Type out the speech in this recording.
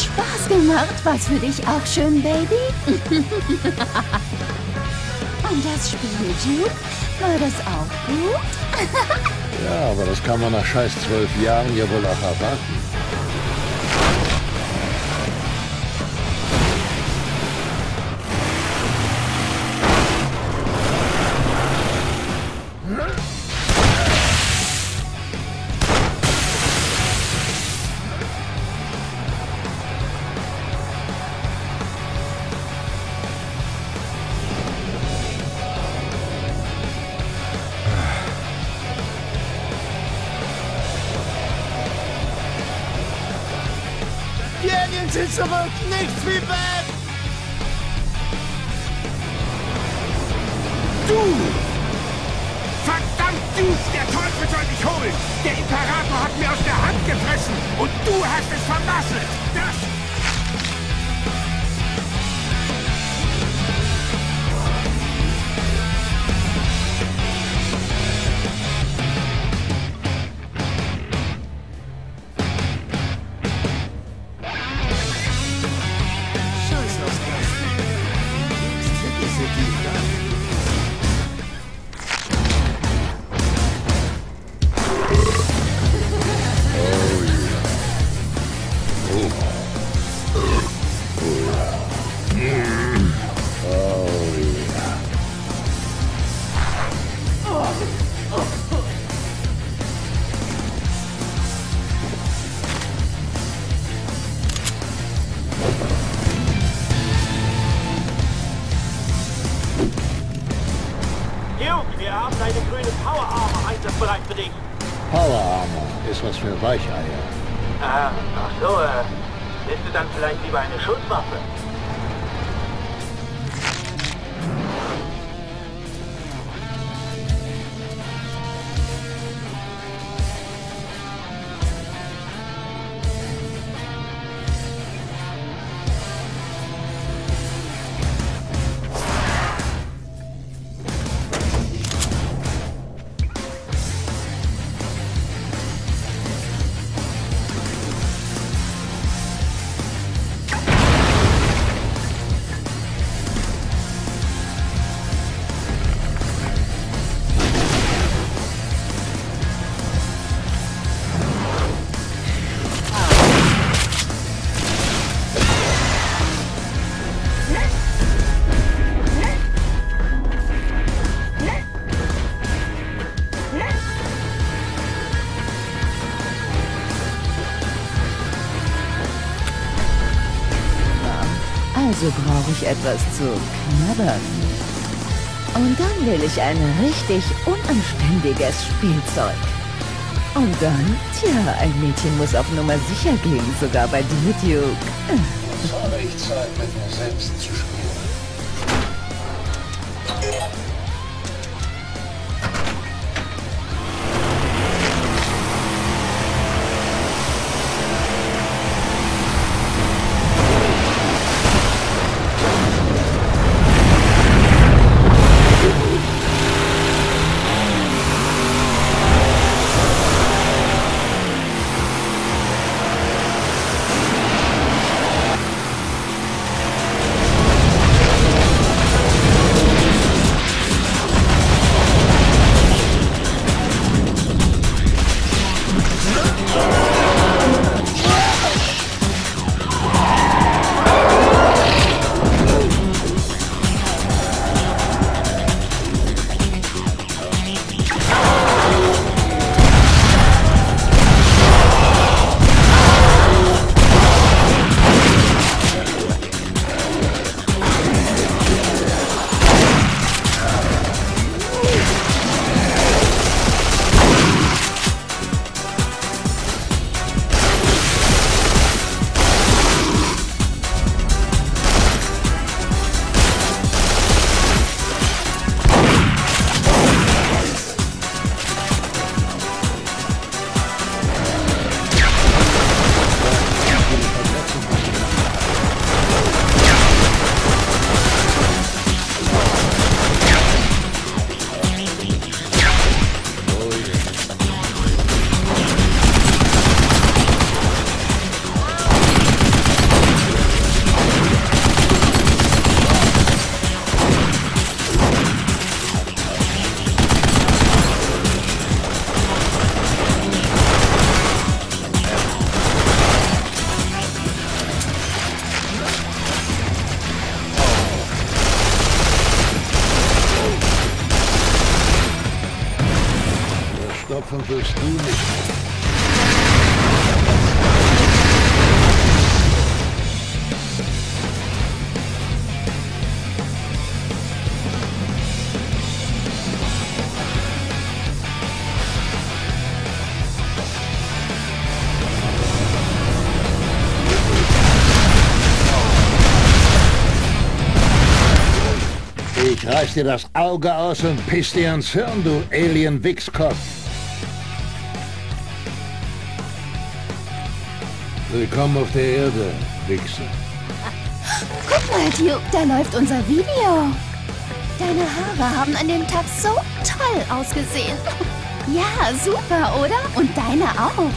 Hat Spaß gemacht. Was für dich auch schön, Baby? Und das Spiel, Duke? War das auch gut? Ja, aber das kann man nach scheiß zwölf Jahren ja wohl auch erwarten. Sind zurück! Nichts wie weg! Du! Verdammt, du! Der Teufel soll dich holen! Der Imperator hat mir aus der Hand gefressen und du hast es vermasselt! Das... wir haben deine grüne Power Armor einsatzbereit für dich. Power Armor ist was für Weicheier. Ah, ach so, äh, bist du dann vielleicht lieber eine Schusswaffe? Also brauche ich etwas zu knabbern. Und dann will ich ein richtig unanständiges Spielzeug. Und dann, tja, ein Mädchen muss auf Nummer sicher gehen, sogar bei Duke. Es habe ich Zeit, mit mir selbst zu spielen. Davon wirst du nicht. Ich reiß dir das Auge aus und piss dir ans Hirn, du Alien-Wichskopf. Willkommen auf der Erde, Wichser. Guck mal, Duke, da läuft unser Video. Deine Haare haben an dem Tag so toll ausgesehen. Ja, super, oder? Und deine auch.